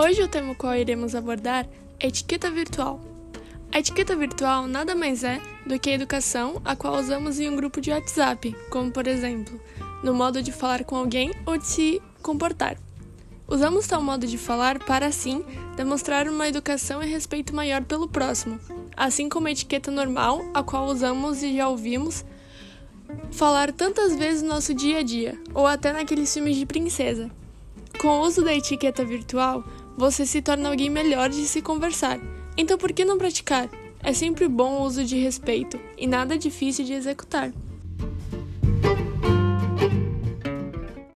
Hoje o tema qual iremos abordar é etiqueta virtual. A etiqueta virtual nada mais é do que a educação a qual usamos em um grupo de WhatsApp, como por exemplo, no modo de falar com alguém ou de se comportar. Usamos tal modo de falar para assim demonstrar uma educação e respeito maior pelo próximo, assim como a etiqueta normal, a qual usamos e já ouvimos falar tantas vezes no nosso dia a dia, ou até naqueles filmes de princesa. Com o uso da etiqueta virtual, você se torna alguém melhor de se conversar. Então por que não praticar? É sempre bom o uso de respeito e nada difícil de executar.